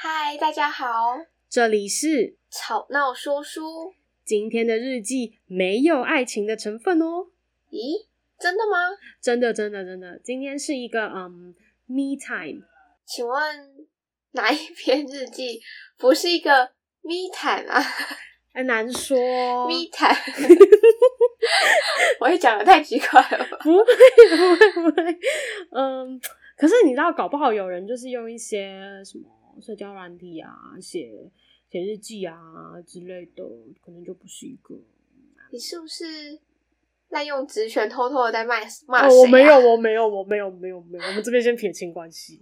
嗨，大家好，这里是吵闹说书。今天的日记没有爱情的成分哦。咦，真的吗？真的，真的，真的。今天是一个嗯，me time。请问哪一篇日记不是一个 me time 啊？很难说。me time，我也讲的太奇怪了吧？不会，不会，不会。嗯，可是你知道，搞不好有人就是用一些什么社交软体啊，写写日记啊之类的，可能就不是一个。你是不是滥用职权，偷偷的在骂骂谁？我没有，我没有，我没有，没有，没有。我们这边先撇清关系。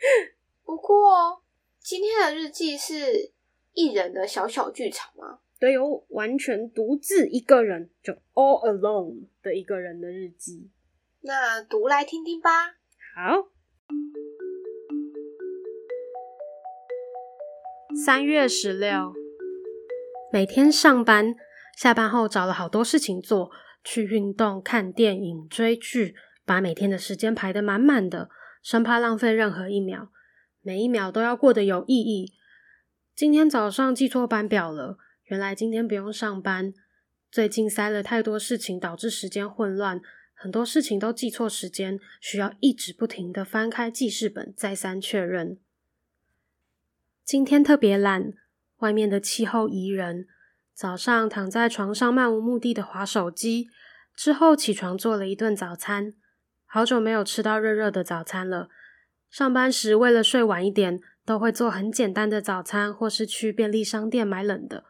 不过今天的日记是一人的小小剧场吗？对，有完全独自一个人，就 all alone 的一个人的日记。那读来听听吧。好。三月十六，每天上班，下班后找了好多事情做，去运动、看电影、追剧，把每天的时间排得满满的，生怕浪费任何一秒，每一秒都要过得有意义。今天早上记错班表了。原来今天不用上班，最近塞了太多事情，导致时间混乱，很多事情都记错时间，需要一直不停地翻开记事本，再三确认。今天特别懒，外面的气候宜人，早上躺在床上漫无目的的滑手机，之后起床做了一顿早餐，好久没有吃到热热的早餐了。上班时为了睡晚一点，都会做很简单的早餐，或是去便利商店买冷的。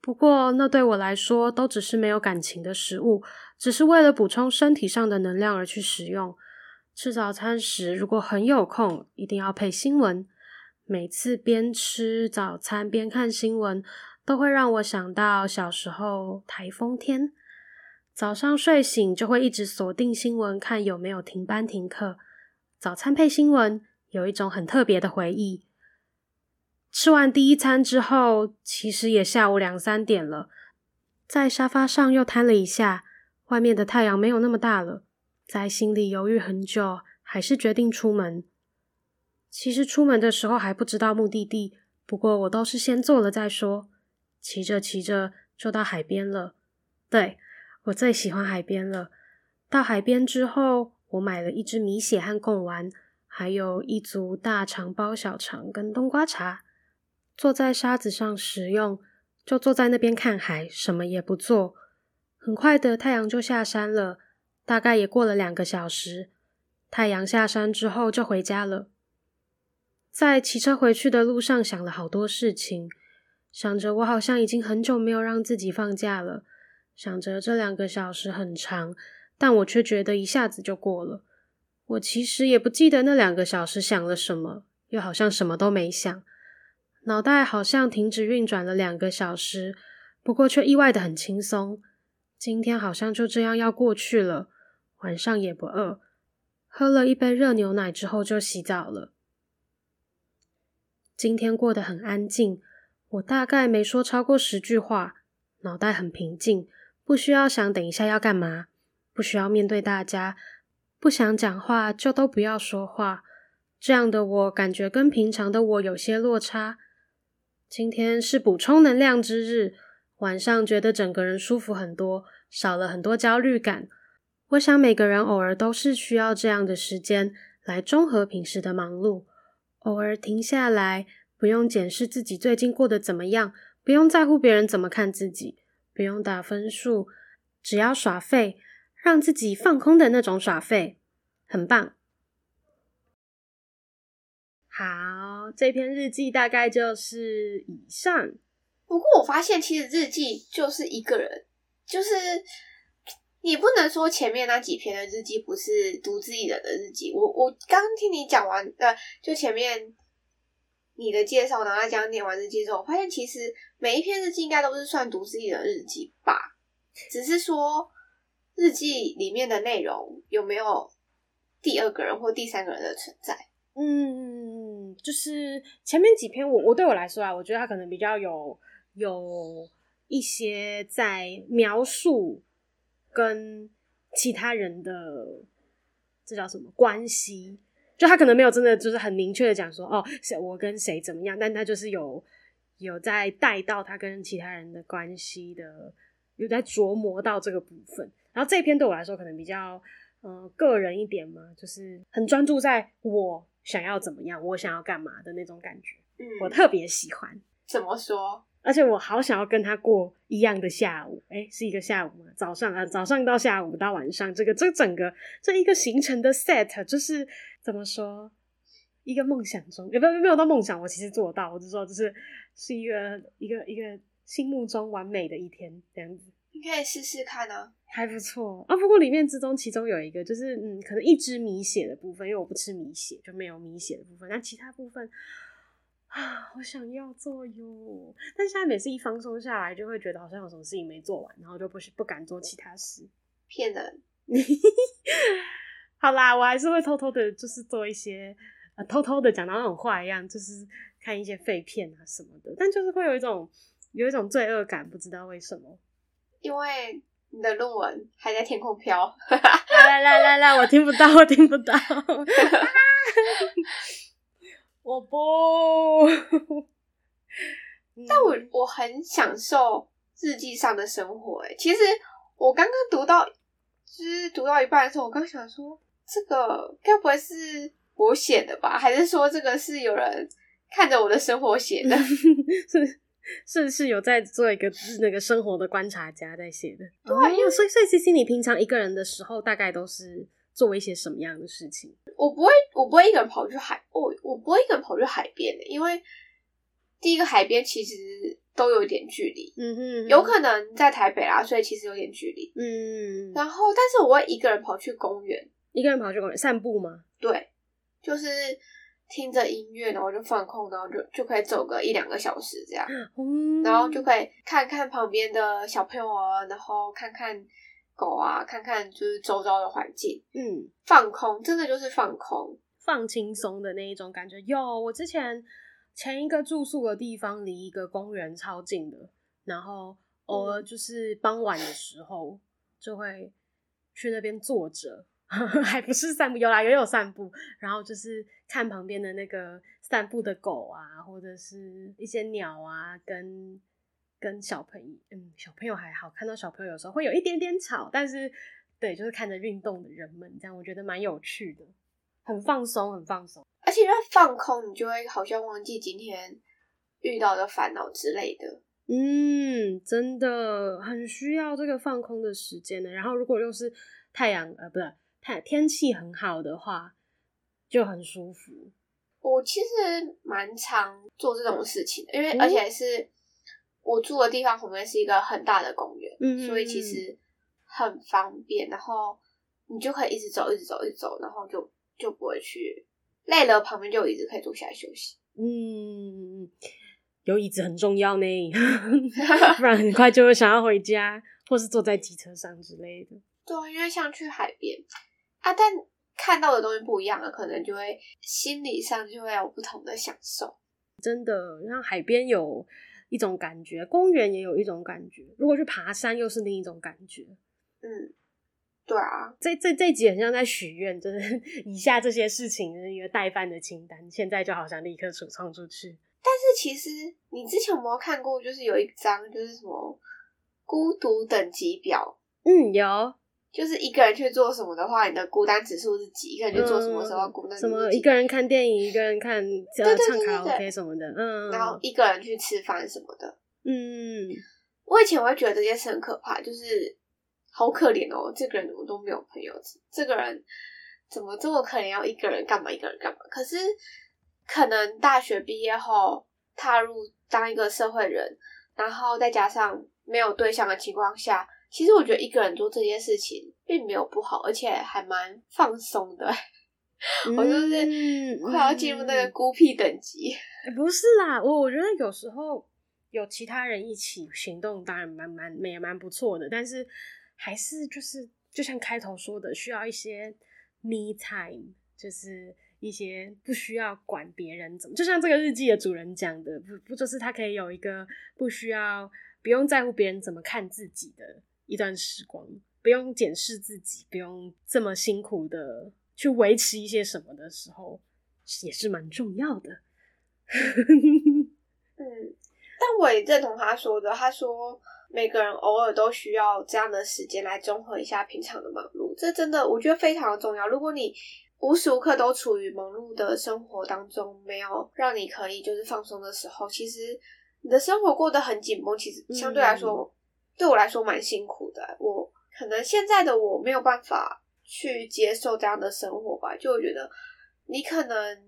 不过，那对我来说都只是没有感情的食物，只是为了补充身体上的能量而去食用。吃早餐时，如果很有空，一定要配新闻。每次边吃早餐边看新闻，都会让我想到小时候台风天，早上睡醒就会一直锁定新闻，看有没有停班停课。早餐配新闻，有一种很特别的回忆。吃完第一餐之后，其实也下午两三点了，在沙发上又瘫了一下。外面的太阳没有那么大了，在心里犹豫很久，还是决定出门。其实出门的时候还不知道目的地，不过我都是先做了再说。骑着骑着就到海边了，对，我最喜欢海边了。到海边之后，我买了一只米血和贡丸，还有一组大肠包小肠跟冬瓜茶。坐在沙子上食用，就坐在那边看海，什么也不做。很快的，太阳就下山了，大概也过了两个小时。太阳下山之后，就回家了。在骑车回去的路上，想了好多事情，想着我好像已经很久没有让自己放假了，想着这两个小时很长，但我却觉得一下子就过了。我其实也不记得那两个小时想了什么，又好像什么都没想。脑袋好像停止运转了两个小时，不过却意外的很轻松。今天好像就这样要过去了，晚上也不饿。喝了一杯热牛奶之后就洗澡了。今天过得很安静，我大概没说超过十句话，脑袋很平静，不需要想等一下要干嘛，不需要面对大家，不想讲话就都不要说话。这样的我感觉跟平常的我有些落差。今天是补充能量之日，晚上觉得整个人舒服很多，少了很多焦虑感。我想每个人偶尔都是需要这样的时间来中和平时的忙碌，偶尔停下来，不用检视自己最近过得怎么样，不用在乎别人怎么看自己，不用打分数，只要耍废，让自己放空的那种耍废，很棒。好，这篇日记大概就是以上。不过我发现，其实日记就是一个人，就是你不能说前面那几篇的日记不是独自一人的日记。我我刚听你讲完，呃，就前面你的介绍，然后这样念完日记之后，我发现其实每一篇日记应该都是算独自一人的日记吧。只是说日记里面的内容有没有第二个人或第三个人的存在？嗯，就是前面几篇我，我我对我来说啊，我觉得他可能比较有有一些在描述跟其他人的这叫什么关系，就他可能没有真的就是很明确的讲说，哦，我跟谁怎么样，但他就是有有在带到他跟其他人的关系的，有在琢磨到这个部分。然后这一篇对我来说可能比较嗯、呃、个人一点嘛，就是很专注在我想要怎么样，我想要干嘛的那种感觉，嗯，我特别喜欢。怎么说？而且我好想要跟他过一样的下午，哎、欸，是一个下午嘛？早上啊，早上到下午到晚上，这个这整个这一个行程的 set，就是怎么说，一个梦想中，也不没有到梦想，我其实做到，我就说就是是一个一个一个心目中完美的一天这样子。你可以试试看啊，还不错啊。不过里面之中，其中有一个就是嗯，可能一支米血的部分，因为我不吃米血，就没有米血的部分，但其他部分。啊，我想要做哟，但现在每次一放松下来，就会觉得好像有什么事情没做完，然后就不不敢做其他事。骗人！好啦，我还是会偷偷的，就是做一些，呃，偷偷的讲到那种话一样，就是看一些废片啊什么的，但就是会有一种有一种罪恶感，不知道为什么。因为你的论文还在天空飘。来来来来，我听不到，我听不到。我不，但我我很享受日记上的生活。哎，其实我刚刚读到，就是读到一半的时候，我刚想说，这个该不会是我写的吧？还是说这个是有人看着我的生活写的？是是是有在做一个那个生活的观察家在写的。对啊，因为所以所以其实你平常一个人的时候，大概都是。做一些什么样的事情？我不会，我不会一个人跑去海，我我不会一个人跑去海边的，因为第一个海边其实都有一点距离，嗯哼，有可能在台北啦，所以其实有点距离，嗯，然后但是我会一个人跑去公园，一个人跑去公园散步吗？对，就是听着音乐，然后就放空，然后就就可以走个一两个小时这样，嗯，然后就可以看看旁边的小朋友啊，然后看看。狗啊，看看就是周遭的环境，嗯，放空，真的就是放空，放轻松的那一种感觉。有，我之前前一个住宿的地方离一个公园超近的，然后偶尔就是傍晚的时候就会去那边坐着，还不是散步，有啦，也有散步，然后就是看旁边的那个散步的狗啊，或者是一些鸟啊，跟。跟小朋友，嗯，小朋友还好，看到小朋友有时候会有一点点吵，但是对，就是看着运动的人们，这样我觉得蛮有趣的，很放松，很放松。而且因为放空，你就会好像忘记今天遇到的烦恼之类的。嗯，真的很需要这个放空的时间呢。然后如果又是太阳，呃，不是太天气很好的话，就很舒服。我其实蛮常做这种事情的，因为而且是。我住的地方旁边是一个很大的公园，嗯，所以其实很方便。然后你就可以一直走，一直走，一直走，然后就就不会去累了，旁边就有椅子可以坐下来休息。嗯，有椅子很重要呢，不然很快就会想要回家，或是坐在机车上之类的。对，因为像去海边啊，但看到的东西不一样了，可能就会心理上就会有不同的享受。真的，像海边有。一种感觉，公园也有一种感觉。如果去爬山，又是另一种感觉。嗯，对啊，这这这集很像在许愿，就是 以下这些事情的一个待办的清单，现在就好像立刻储藏出去。但是其实你之前有没有看过？就是有一张，就是什么孤独等级表？嗯，有。就是一个人去做什么的话，你的孤单指数是几？一个人去做什么时候孤单指数？什么？一个人看电影，一个人看呃唱卡拉 OK 什么的，嗯。然后一个人去吃饭什么的，嗯。我以前会觉得这件事很可怕，就是好可怜哦，这个人怎么都没有朋友？这个人怎么这么可怜？要一个人干嘛？一个人干嘛？可是可能大学毕业后踏入当一个社会人，然后再加上没有对象的情况下。其实我觉得一个人做这件事情并没有不好，而且还蛮放松的。嗯、我就是快要进入那个孤僻等级。不是啦，我我觉得有时候有其他人一起行动，当然蛮蛮也蛮不错的。但是还是就是就像开头说的，需要一些 me time，就是一些不需要管别人怎么。就像这个日记的主人讲的，不不就是他可以有一个不需要不用在乎别人怎么看自己的。一段时光，不用检视自己，不用这么辛苦的去维持一些什么的时候，也是蛮重要的。嗯，但我也认同他说的，他说每个人偶尔都需要这样的时间来综合一下平常的忙碌，这真的我觉得非常的重要。如果你无时无刻都处于忙碌的生活当中，没有让你可以就是放松的时候，其实你的生活过得很紧绷，其实相对来说、嗯、对我来说蛮辛苦的。我可能现在的我没有办法去接受这样的生活吧，就会觉得你可能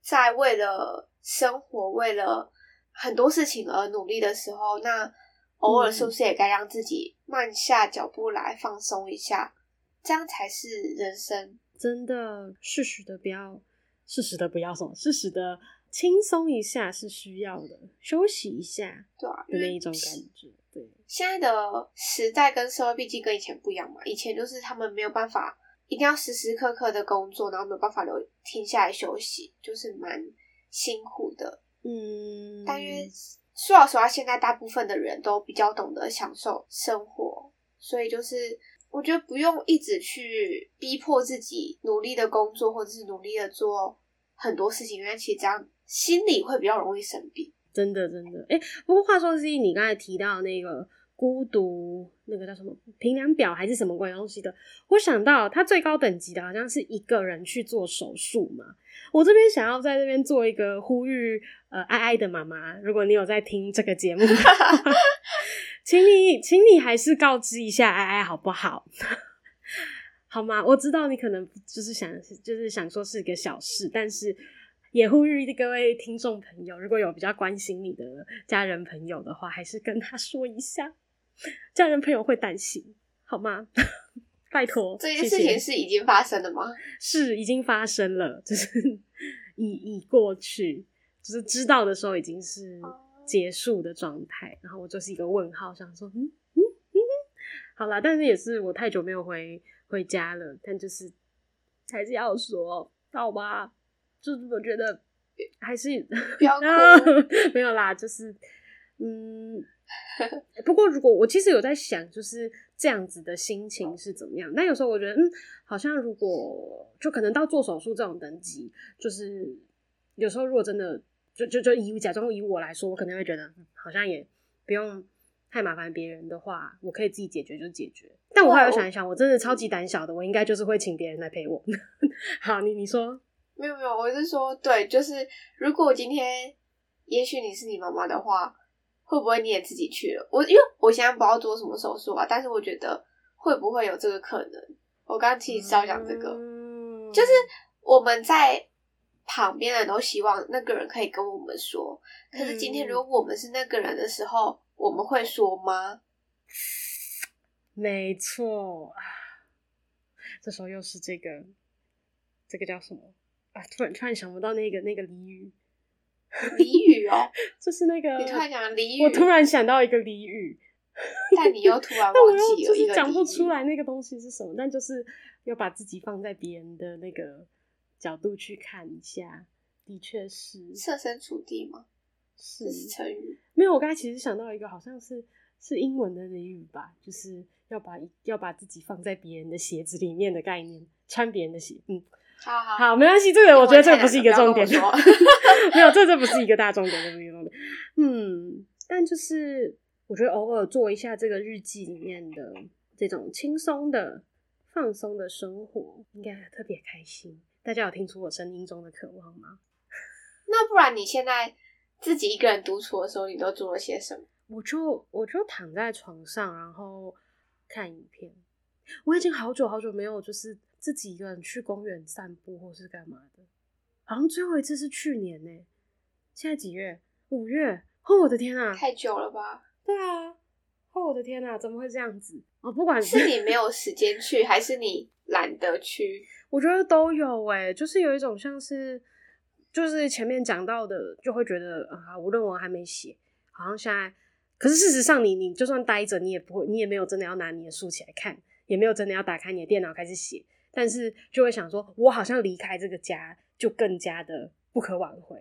在为了生活、为了很多事情而努力的时候，那偶尔是不是也该让自己慢下脚步来放松一下？这样才是人生。真的，适时的不要，适时的不要什么，适时的轻松一下是需要的，休息一下，对啊，的那一种感觉。对，现在的时代跟社会毕竟跟以前不一样嘛，以前就是他们没有办法，一定要时时刻刻的工作，然后没有办法留停下来休息，就是蛮辛苦的。嗯，但因为说老实话，现在大部分的人都比较懂得享受生活，所以就是。我觉得不用一直去逼迫自己努力的工作，或者是努力的做很多事情，因为其实这样心里会比较容易生病。真的，真的。哎，不过话说是，你刚才提到那个孤独，那个叫什么评量表还是什么鬼东西的？我想到它最高等级的好像是一个人去做手术嘛。我这边想要在这边做一个呼吁，呃，爱爱的妈妈，如果你有在听这个节目。请你，请你还是告知一下爱爱好不好？好吗？我知道你可能就是想，就是想说是一个小事，但是也呼吁各位听众朋友，如果有比较关心你的家人朋友的话，还是跟他说一下，家人朋友会担心，好吗？拜托，这件事情是已经发生了吗？是已经发生了，就是 已已过去，就是知道的时候已经是。结束的状态，然后我就是一个问号，想说，嗯嗯嗯，好啦，但是也是我太久没有回回家了，但就是还是要说，好吧，就是我觉得还是不要哭，没有啦，就是嗯，不过如果我其实有在想，就是这样子的心情是怎么样？但有时候我觉得，嗯，好像如果就可能到做手术这种等级，就是有时候如果真的。就就就以假装以我来说，我可能会觉得、嗯、好像也不用太麻烦别人的话，我可以自己解决就解决。但我后来想一想，我真的超级胆小的，我应该就是会请别人来陪我。好，你你说没有没有，我是说对，就是如果今天也许你是你妈妈的话，会不会你也自己去了？我因为我现在不知道做什么手术啊，但是我觉得会不会有这个可能？我刚刚其实是要讲这个，嗯、就是我们在。旁边人都希望那个人可以跟我们说，可是今天如果我们是那个人的时候，嗯、我们会说吗？没错，这时候又是这个，这个叫什么啊？突然突然想不到那个那个俚语，俚语哦，就是那个你突然讲俚语，我突然想到一个俚语，但你又突然 忘记了，就是讲不出来那个东西是什么，但就是要把自己放在别人的那个。角度去看一下，的确是设身处地吗？是成语？没有，我刚才其实想到一个，好像是是英文的俚语吧，就是要把要把自己放在别人的鞋子里面的概念，穿别人的鞋。嗯，好好好，没关系，这个我觉得这个不是一个重点，没有，这这不是一个大重点，这不是一个重点。嗯，但就是我觉得偶尔做一下这个日记里面的这种轻松的、放松的生活，应该特别开心。大家有听出我声音中的渴望吗？那不然你现在自己一个人独处的时候，你都做了些什么？我就我就躺在床上，然后看影片。我已经好久好久没有就是自己一个人去公园散步或是干嘛的，好像最后一次是去年呢、欸。现在几月？五月？哦，我的天啊！太久了吧？对啊！哦，我的天啊！怎么会这样子？哦，不管是，你没有时间去，还是你懒得去。我觉得都有诶、欸，就是有一种像是，就是前面讲到的，就会觉得啊，我论文还没写，好像现在，可是事实上你，你你就算待着，你也不会，你也没有真的要拿你的书起来看，也没有真的要打开你的电脑开始写，但是就会想说，我好像离开这个家就更加的不可挽回，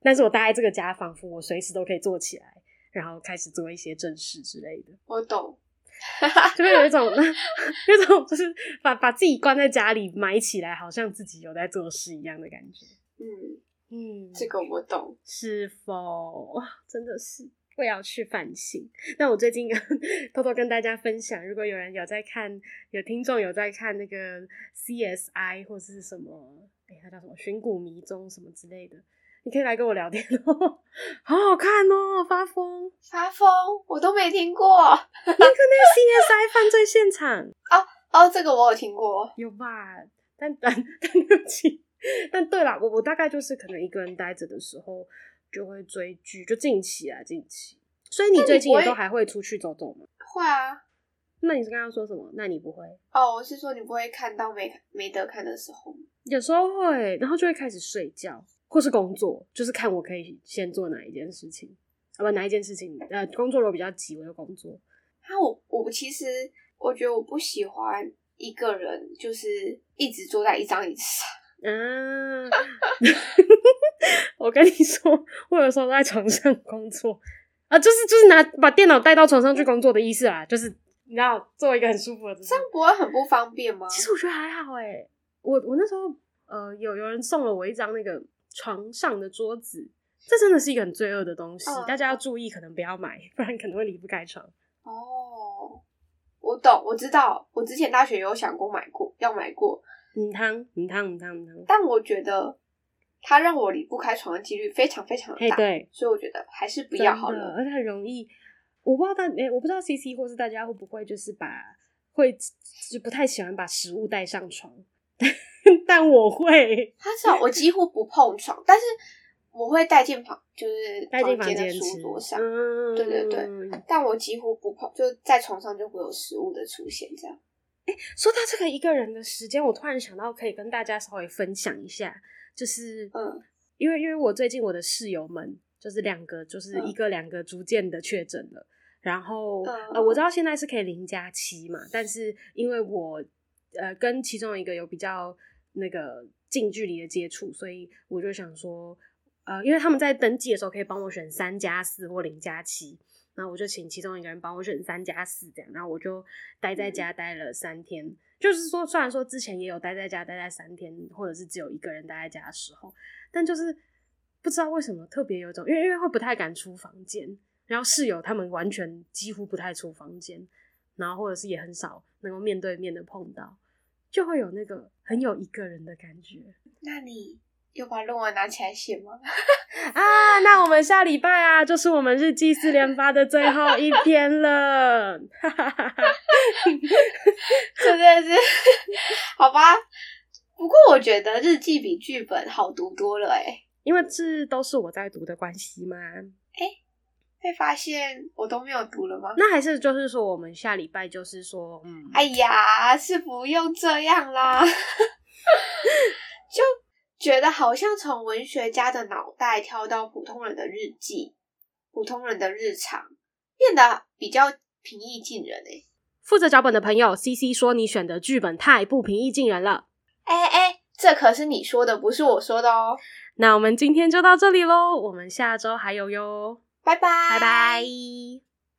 但是我待在这个家，仿佛我随时都可以坐起来，然后开始做一些正事之类的。我懂，就会有一种，有一种就是把把自己关在家里埋起来，好像自己有在做事一样的感觉。嗯嗯，这个我懂。是否 真的是会要去反省？那我最近 偷偷跟大家分享，如果有人有在看，有听众有在看那个 CSI 或者是什么，哎、欸，它叫什么《寻古迷踪》什么之类的。你可以来跟我聊天哦，好好看哦！发疯，发疯，我都没听过。那个那个 CSI 犯罪现场 哦哦，这个我有听过，有吧？但但 但对不起，但对啦，我我大概就是可能一个人待着的时候就会追剧，就近期啊近期。所以你最近也都还会出去走走吗？会啊。那你是刚刚说什么？那你不会？哦，我是说你不会看到没没得看的时候。有时候会，然后就会开始睡觉。或是工作，就是看我可以先做哪一件事情，啊不，哪一件事情，呃，工作如果比较急，我就工作。那我我其实我觉得我不喜欢一个人，就是一直坐在一张椅子上。嗯，我跟你说，我有时候在床上工作啊，就是就是拿把电脑带到床上去工作的意思啊，就是你知道，做一个很舒服的姿势。这样不会很不方便吗？其实我觉得还好哎、欸，我我那时候呃有有人送了我一张那个。床上的桌子，这真的是一个很罪恶的东西，哦、大家要注意，可能不要买，不然可能会离不开床。哦，我懂，我知道，我之前大学有想过买过，要买过。嗯汤，嗯汤，嗯汤，嗯汤。但我觉得它让我离不开床的几率非常非常大，对，所以我觉得还是不要好了。而且很容易，我不知道大，哎，我不知道 CC 或是大家会不会就是把会就不太喜欢把食物带上床。但我会，他知道我几乎不碰床，但是我会带进房，就是带进房间的书桌上。嗯，对对对，但我几乎不碰，就在床上就会有食物的出现。这样，哎、欸，说到这个一个人的时间，我突然想到可以跟大家稍微分享一下，就是嗯，因为因为我最近我的室友们就是两个，就是一个两个逐渐的确诊了，嗯、然后、嗯、呃，我知道现在是可以零加七嘛，但是因为我。呃，跟其中一个有比较那个近距离的接触，所以我就想说，呃，因为他们在登记的时候可以帮我选三加四或零加七，然后我就请其中一个人帮我选三加四这样，然后我就待在家待了三天。就是说，虽然说之前也有待在家待在三天，或者是只有一个人待在家的时候，但就是不知道为什么特别有种，因为因为会不太敢出房间，然后室友他们完全几乎不太出房间。然后或者是也很少能够面对面的碰到，就会有那个很有一个人的感觉。那你又把论文拿起来写吗？啊，那我们下礼拜啊，就是我们日记四连发的最后一篇了。哈哈哈哈真的是，好吧。不过我觉得日记比剧本好读多了哎，因为这都是我在读的关系嘛。哎。被发现我都没有读了吗？那还是就是说，我们下礼拜就是说，嗯，哎呀，是不用这样啦，就觉得好像从文学家的脑袋跳到普通人的日记，普通人的日常，变得比较平易近人诶。负责脚本的朋友，CC 说你选的剧本太不平易近人了。哎哎，这可是你说的，不是我说的哦。那我们今天就到这里喽，我们下周还有哟。拜拜，拜拜。